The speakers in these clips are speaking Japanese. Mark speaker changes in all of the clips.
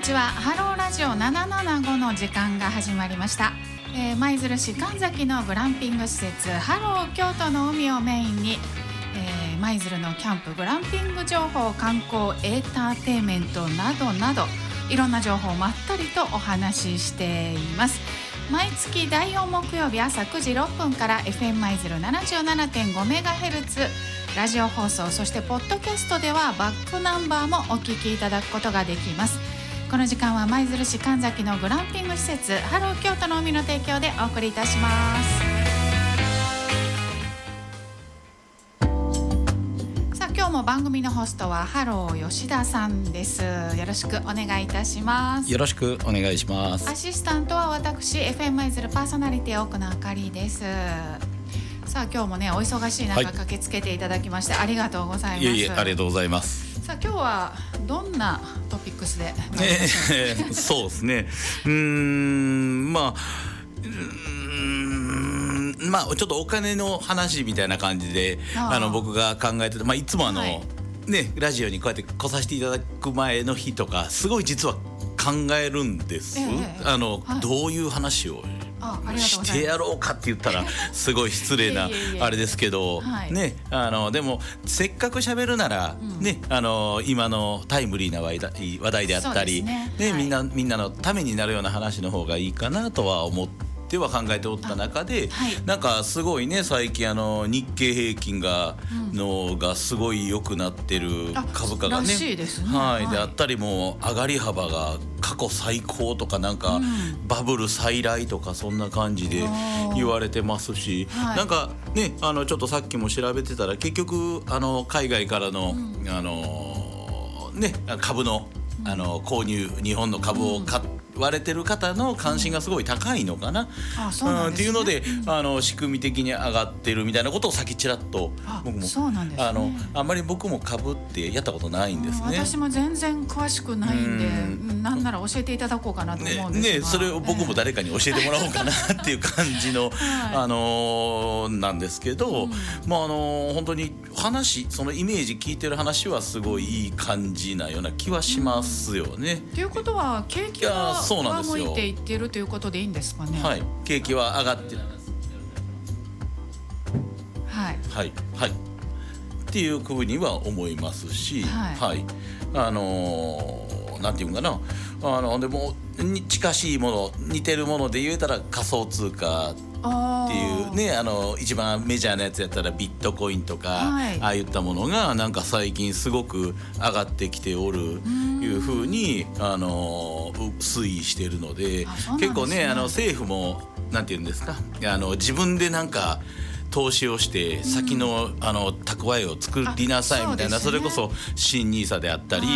Speaker 1: にちは。ハローラジオ775の時間が始まりました。えー、舞鶴市神崎のグランピング施設ハロー京都の海をメインにえー、舞鶴のキャンプグランピング情報観光エンターテインメントなどなどいろんな情報をまったりとお話ししています。毎月第4木曜日朝9時6分から FM 舞鶴 77.5MHz ラジオ放送そしてポッドキャストではバックナンバーもお聞きいただくことができます。この時間は舞鶴市神崎のグランピング施設ハロー京都の海の提供でお送りいたします。今日も番組のホストはハロー吉田さんです。よろしくお願いいたします。
Speaker 2: よろしくお願いします。
Speaker 1: アシスタントは私 FM 舞鶴パーソナリティ奥野あかりですさあ今日もねお忙しい中駆けつけていただきまして、はい、ありがとうございます。いえい
Speaker 2: えありがとうございます。
Speaker 1: さあ今日はどんなトピックスで、
Speaker 2: えー、そうですね。うんまあうんまあちょっとお金の話みたいな感じであの僕が考えてて、まあ、いつもあの、はい、ねラジオにこうやって来させていただく前の日とかすごい実は考えるんです、えー、あの、はい、どういう話をしてやろうかって言ったらすごい失礼なあれですけど、ねあのでもせっかく喋るなら、ねあの今のタイムリーな話題であったりね。みんなみんなのためになるような話の方がいいかなとは思って。っては考えておった中で、はい、なんかすごいね最近あの日経平均がのがすごい良くなってる株価がね、ね、はい、であったりも上がり幅が過去最高とかなんか、うん、バブル再来とかそんな感じで言われてますし、はい、なんかねあのちょっとさっきも調べてたら結局あの海外からの、うん、あのね株のあの購入日本の株を買って。割れてる方の関心がすごい高いのかな、あそうなん、ね、っていうので、うん、あの仕組み的に上がってるみたいなことをさっきちらっと僕も
Speaker 1: そうなんです、ね、
Speaker 2: あのあんまり僕も株ってやったことないんですね、
Speaker 1: 私も全然詳しくないんで、ん。なんなら教えていただこうかなと思うんです
Speaker 2: が、ね、ね、それを僕も誰かに教えてもらおうかなっていう感じの、はい、あのなんですけど、うん、まああの本当に話そのイメージ聞いてる話はすごいいい感じなような気はしますよね。
Speaker 1: と、うん、いうことは景気はそうなんですよ。向いていってるということでいいんですかね。
Speaker 2: はい、景気は上がって
Speaker 1: はい
Speaker 2: はいはいっていうふうには思いますし、はい、はい、あのー、なんていうかなあのでも近しいもの似てるもので言えたら仮想通貨っていうねあの一番メジャーなやつやったらビットコインとか、はい、ああいったものがなんか最近すごく上がってきておるいうふうにあの推移してるので、ね、結構ねあの政府もなんて言うんですか？あの自分でなんか投資をして先の,、あの蓄えを作りなさいみたいなそ,、れこそ新ニーサであったり、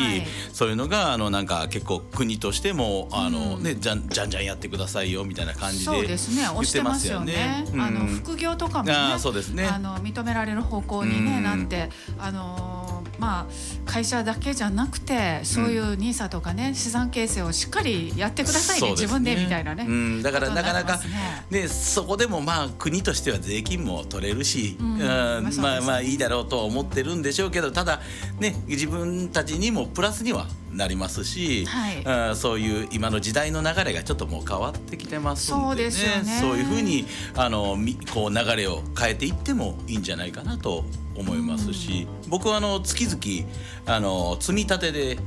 Speaker 2: そういうのがあのなんか結構国としてもあの、ねじゃんじゃんじゃんやってくださいよみたいな感じで言ってますよね。
Speaker 1: あの副業とかもね
Speaker 2: あそうですね。
Speaker 1: あの認められる方向に、ねなってあのまあ会社だけじゃなくてそういうニーサとかね資産形成をしっかりやってくださいね自分でみたいなね。
Speaker 2: うん、だからなかなかねそこでもまあ国としては税金も取れるし、うん、まあ、まあまあいいだろうとは思ってるんでしょうけどただね自分たちにもプラスにはなりますし、はい、そういう今の時代の流れがちょっともう変わってきてますんでね。そういうふうにあのこう流れを変えていってもいいんじゃないかなと思いますし、うん、僕はあの月々あの積み立てで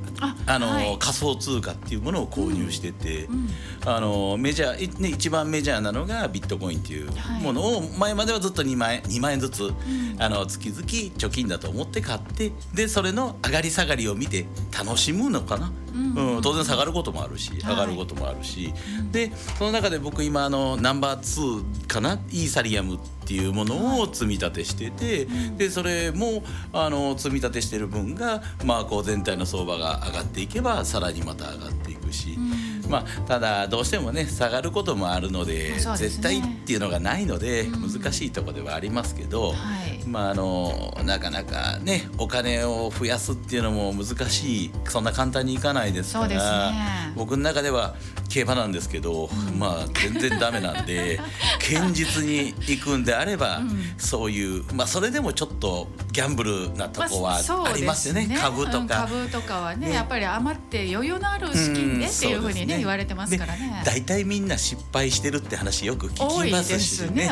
Speaker 2: あの、はい、仮想通貨っていうものを購入してて、うんうん、あのメジャー、ね、一番メジャーなのがビットコインっていうものを前まではずっと2万円 ,2 万円ずつ、あの月々貯金だと思って買ってでそれの上がり下がりを見て楽しむのかな？うん、当然下がることもあるし上がることもあるし、はい、でその中で僕今あのナンバー2かな？イーサリアムっていうものを積み立てしてて、はい、でそれもあの積み立てしてる分が、まあ、こう全体の相場が上がっていけばさらにまた上がっていくし、うん、まあ、ただどうしてもね下がることもあるので、ね、絶対っていうのがないので、難しいとこではありますけど、はい、まあ、あのなかなかねお金を増やすっていうのも難しいそんな簡単にいかないですから、ね、僕の中では競馬なんですけど、まあ全然ダメなんで 堅実に行くんであれば、そういうまあそれでもちょっとギャンブルなとこはありますよね,、株とか、
Speaker 1: 株とかはねやっぱり余って余裕のある資金でっていうふうにね言われてますからね。
Speaker 2: 大体みんな失敗してるって話よく聞きますしね。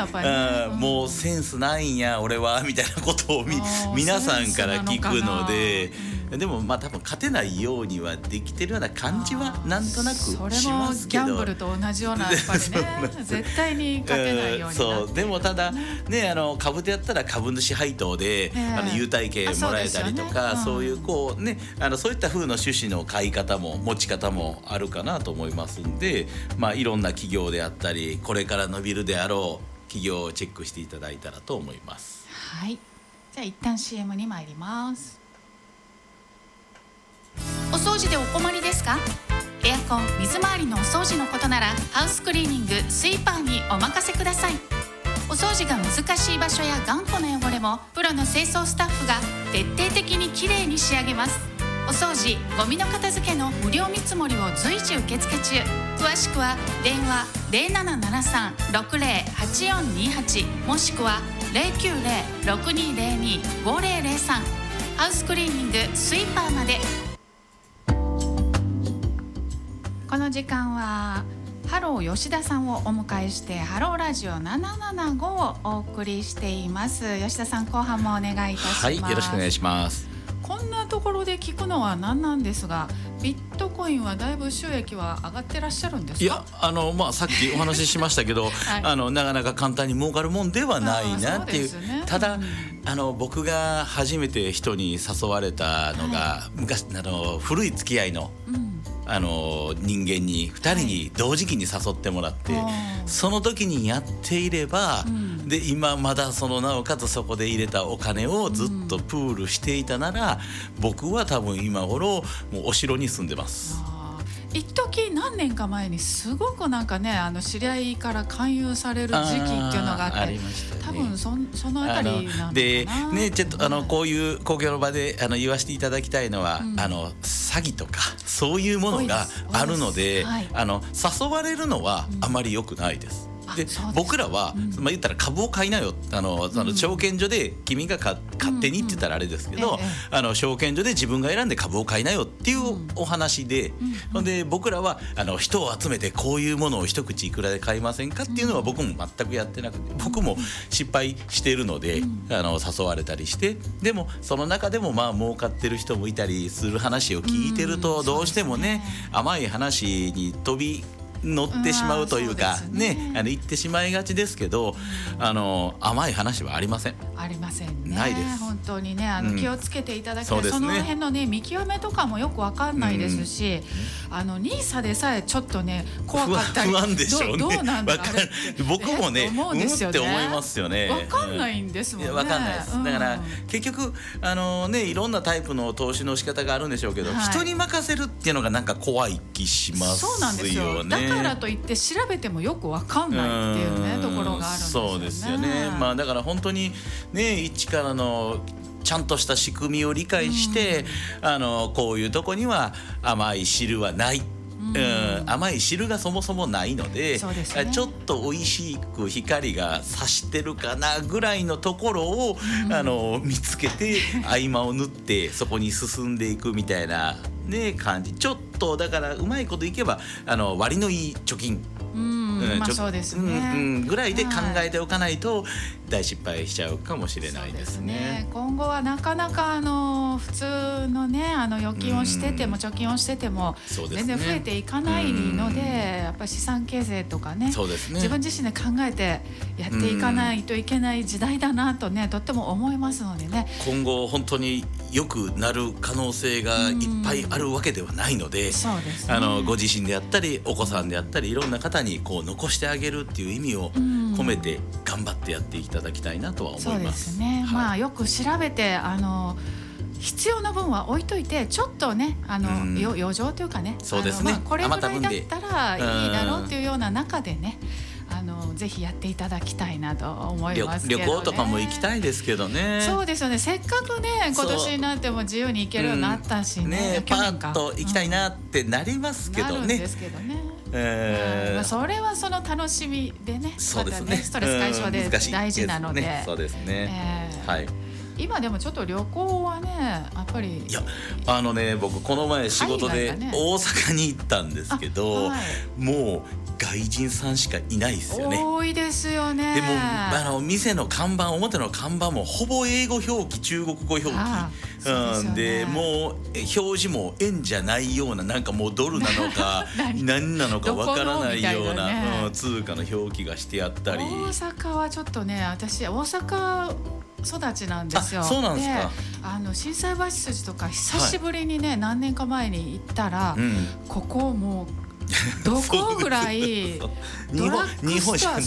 Speaker 2: もうセンスないんや俺はみたいなことをみ皆さんから聞くので。でもまあ多分勝てないようにはできてるような感じはなんとなくしますけど。
Speaker 1: ギャンブルと同じようなやっぱりね絶対に勝てないように
Speaker 2: そう。でもただねあの株でやったら株主配当で、あの優待券もらえたりとかそう,、いうこうねあのそういった風の趣旨の買い方も持ち方もあるかなと思いますんでまあいろんな企業であったりこれから伸びるであろう企業をチェックしていただいたらと思います。
Speaker 1: はい。じゃあ一旦 CM に参ります。お掃除でお困りですか？エアコン水回りのお掃除のことならハウスクリーニングスイーパーにお任せください。お掃除が難しい場所や頑固な汚れもプロの清掃スタッフが徹底的にきれいに仕上げます。お掃除ゴミの片付けの無料見積もりを随時受付中。詳しくは電話0773-608428もしくは090-6202-5003ハウスクリーニングスイーパーまで。この時間はハロー吉田さんをお迎えしてハローラジオ775をお送りしています。吉田さん後半もお願いいたします。
Speaker 2: はいよろしくお願いします。
Speaker 1: こんなところで聞くのは何なんですがビットコインはだいぶ収益は上がってらっしゃるんです
Speaker 2: いやあのまあさっきお話ししましたけど、はい、あのなかなか簡単に儲かるもんではないなっていう、ね、ただ、うん、あの僕が初めて人に誘われたのが、はい、昔あの古い付き合いの、うんあの人間に2人に同時期に誘ってもらって、はい、その時にやっていれば、うん、で今まだそのなおかつそこで入れたお金をずっとプールしていたなら、うん、僕は多分今頃もうお城に住んでます。
Speaker 1: 一時何年か前にすごくなんかねあの知り合いから勧誘される時期っていうのがあって、ね、多分そそのあたりな
Speaker 2: でねちょっとあのこういう公共の場であの言わせていただきたいのは、うん、あの詐欺とかそういうものがあるので、はい、あの誘われるのはあまり良くないです。で僕らは、うん、まあ言ったら株を買いなよ。あのあの証券所で君が勝手にって言ったらあれですけど、あの証券所で自分が選んで株を買いなよっていうお話で、うん、で僕らはあの人を集めてこういうものを一口いくらで買いませんかっていうのは僕も全くやってなくて僕も失敗しているので、あの誘われたりして。でもその中でもまあ儲かってる人もいたりする話を聞いてるとどうしてもね甘い話に飛び乗ってしまうというか、ね、ね、あの言ってしまいがちですけど、あの甘い話はありません。
Speaker 1: ありませんね。ないです。本当にね、あの気をつけていただきたい、うん、そ、ね、の辺のね見極めとかもよくわかんないですし、うん、あのニーサでさえちょっとね怖かったり
Speaker 2: 不安でしょうね。
Speaker 1: どうなんだ
Speaker 2: 僕もね、思うんですよね。って思いますよね。
Speaker 1: わかんないんですもんね。
Speaker 2: わかんないです。だから結局あのねいろんなタイプの投資の仕方があるんでしょうけど、はい、人に任せるっていうのがなんか怖い気しますよね。そうなんですよ。
Speaker 1: だからといって調べてもよくわかんないっていうねところがあるんですよね。
Speaker 2: そうですよね。まあだから本当にね一からのちゃんとした仕組みを理解して、あのこういうとこには甘い汁はない。うん、甘い汁がそもそもないので、ね、ちょっと美味しく光が差してるかなぐらいのところを、うん、あの見つけて合間を縫ってそこに進んでいくみたいな、ね、感じ。ちょっとだからうまいこといけばあの割のいい貯金。
Speaker 1: うん、まあそうですね、
Speaker 2: うん、ぐらいで考えておかないと大失敗しちゃうかもしれないですね。すね。
Speaker 1: 今後はなかなかあの普通のねあの預金をしてても貯金をしてても全然増えていかないので、ね、やっぱり資産形成とかねそうですね。自分自身で考えてやっていかないといけない時代だなとねとっても思いますのでね。
Speaker 2: 今後本当に良くなる可能性がいっぱいあるわけではないので、そうです、ね、あのご自身であったりお子さんであったりいろんな方にこう残してあげるっていう意味を込めて頑張ってやっていただきたいなとは思います。そうです
Speaker 1: ね、はい、まあよく調べてあの必要な分は置いといてちょっとねあの、うん、余剰というかね
Speaker 2: そうですね、まあ、
Speaker 1: これぐらいだったらいいだろうっていうような中でね、あのぜひやっていただきたいなと思います、
Speaker 2: ね、旅行とかも行きたいですけどね。
Speaker 1: そうですよね。せっかくね今年になっても自由に行けるようになったしね,、
Speaker 2: うん、ねパッと行きたいなってなりますけどね、
Speaker 1: ですけどね
Speaker 2: えー、
Speaker 1: まあ、それはその楽しみでね
Speaker 2: そうですね。
Speaker 1: まねストレス解消で大事なので、
Speaker 2: ね、そうですね、
Speaker 1: えー、はい今でもちょっと旅行はねやっぱり
Speaker 2: いやあのね僕この前仕事で大阪に行ったんですけど、はい、もう外人さんしかいないですよね。
Speaker 1: 多いですよね。
Speaker 2: でもあの店の看板表の看板もほぼ英語表記中国語表記。うんで、ね、もう表示も円じゃないようななんかもうドルなのか 何なのかわからないような、ね、うん、通貨の表記がしてあったり。
Speaker 1: 大阪はちょっとね私大阪育ちなんですよ。
Speaker 2: そうなんですか。
Speaker 1: あの震災橋筋とか久しぶりにね、はい、何年か前に行ったら、うん、ここもうどこぐらいドラッグストア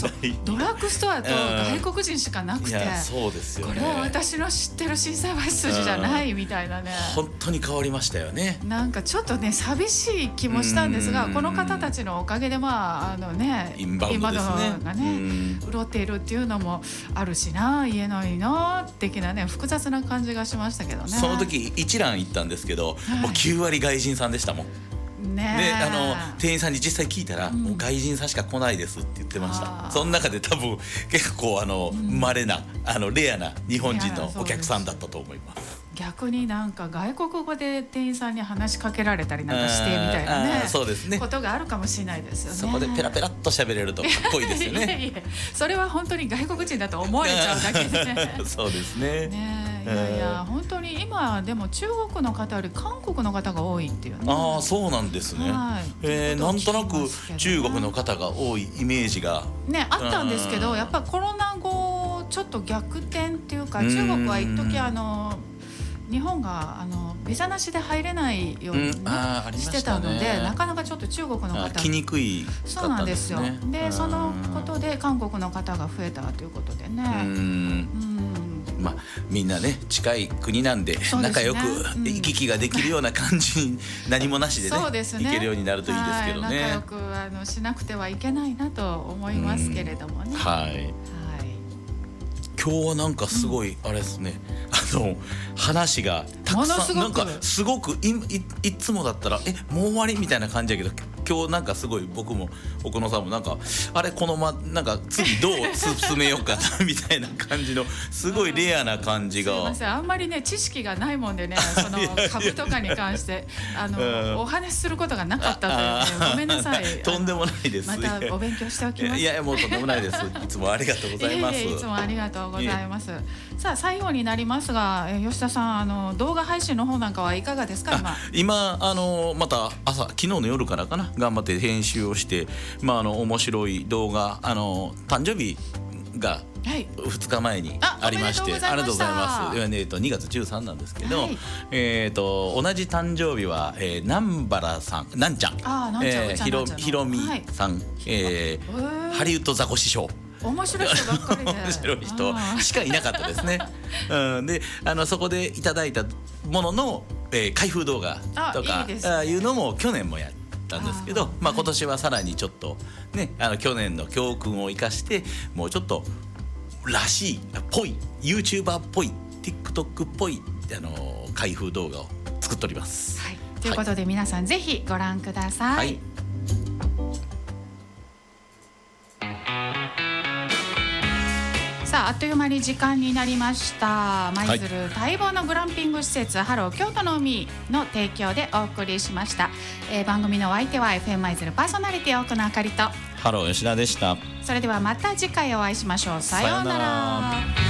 Speaker 1: ドラッグストアと外国人しかなくて、
Speaker 2: そうですよ、
Speaker 1: ね、これは私の知ってる震災橋筋じゃないみたいなね
Speaker 2: 本当に変わりましたよね
Speaker 1: なんかちょっとね寂しい気もしたんですがこの方たちのおかげでまああのね
Speaker 2: インバウンド
Speaker 1: がね潤っているっていうのもあるしな言えないな的なね複雑な感じがしましたけどね
Speaker 2: その時一蘭行ったんですけど、はい、もう9割外人さんでしたもん
Speaker 1: ね
Speaker 2: であの店員さんに実際聞いたら、うん、もう外人さんしか来ないですって言ってました。その中で多分結構あの稀、うん、なあのレアな日本人のお客さんだったと思います。
Speaker 1: 逆になんか外国語で店員さんに話しかけられたりなんかしてみたいなね
Speaker 2: そうですね。
Speaker 1: ことがあるかもしれないですよね。
Speaker 2: そこでペラペラっと喋れるとか。っ こいいですよね
Speaker 1: それは本当に外国人だと思えちゃうだけで
Speaker 2: そうですね。
Speaker 1: ねいやいや本当に今でも中国の方より韓国の方が多いっていうね。
Speaker 2: ああそうなんですね、はい、えー、なんとなく中国の方が多いイメージが。
Speaker 1: ねあったんですけどやっぱコロナ後ちょっと逆転っていうか中国は一時あの日本があのビザなしで入れないように、してたのでなかなかちょっと中国の方
Speaker 2: 来にくい、
Speaker 1: ね、そうなんですよ。でそのことで韓国の方が増えたということでね。うん
Speaker 2: まあ、みんなね近い国なんで、ね、仲良く行き来ができるような感じに 何もなしでね行けるようになるといいですけどね。
Speaker 1: 仲良くあのしなくてはいけないなと思いますけれどもね。
Speaker 2: はい、はい。今日はなんかすごいあれですね、あの話がたくさんなんかすごくいいいつもだったらえもう終わりみたいな感じやけど今日なんかすごい僕も奥野さんもなんかあれこのまなんか次どう進めようかなみたいな感じのすごいレアな感じが。すい
Speaker 1: ませんあんまりね知識がないもんでね その株とかに関してあのお話しすることがなかったというねごめんなさい。
Speaker 2: とんでもないです。
Speaker 1: またお勉強しておきます。
Speaker 2: いやいやもうとんでもないです。いつもありがとうございます。
Speaker 1: いつもありがとうございます。さあ最後になりますが吉田さんあの動画配信の方なんかはいかがですか今？
Speaker 2: 今あのまた朝昨日の夜からかな頑張って編集をして、まあ、あの面白い動画あの誕生日が2日前にありまして、はい、ありがとうございます。えー、と2月13なんですけど、はい、えっ、ー、と同じ誕生日は、えー、南原さん、なんちゃん、
Speaker 1: えー、ひろ
Speaker 2: ひろみさん、はい、えー、ハリウッドザコシショウ。
Speaker 1: 面白い人ばっかりで 面
Speaker 2: 白い人しかいなかったですね。うん、であのそこでいただいたものの、えー、開封動画とかいい、ね、いうのも去年もやったんですけどまあ、今年はさらにちょっとねあの去年の教訓を生かしてもうちょっとらしいっぽい YouTuber っぽい TikTok っぽいあの開封動画を作っております。
Speaker 1: はい、ということで、皆さんぜひご覧ください。はいさああっという間に時間になりました。舞鶴待望のグランピング施設、ハロー京都の海の提供でお送りしました、えー、番組のお相手は FM 舞鶴パーソナリティ奥野あかりと。
Speaker 2: ハロー吉田でした。
Speaker 1: それではまた次回お会いしましょう。さようなら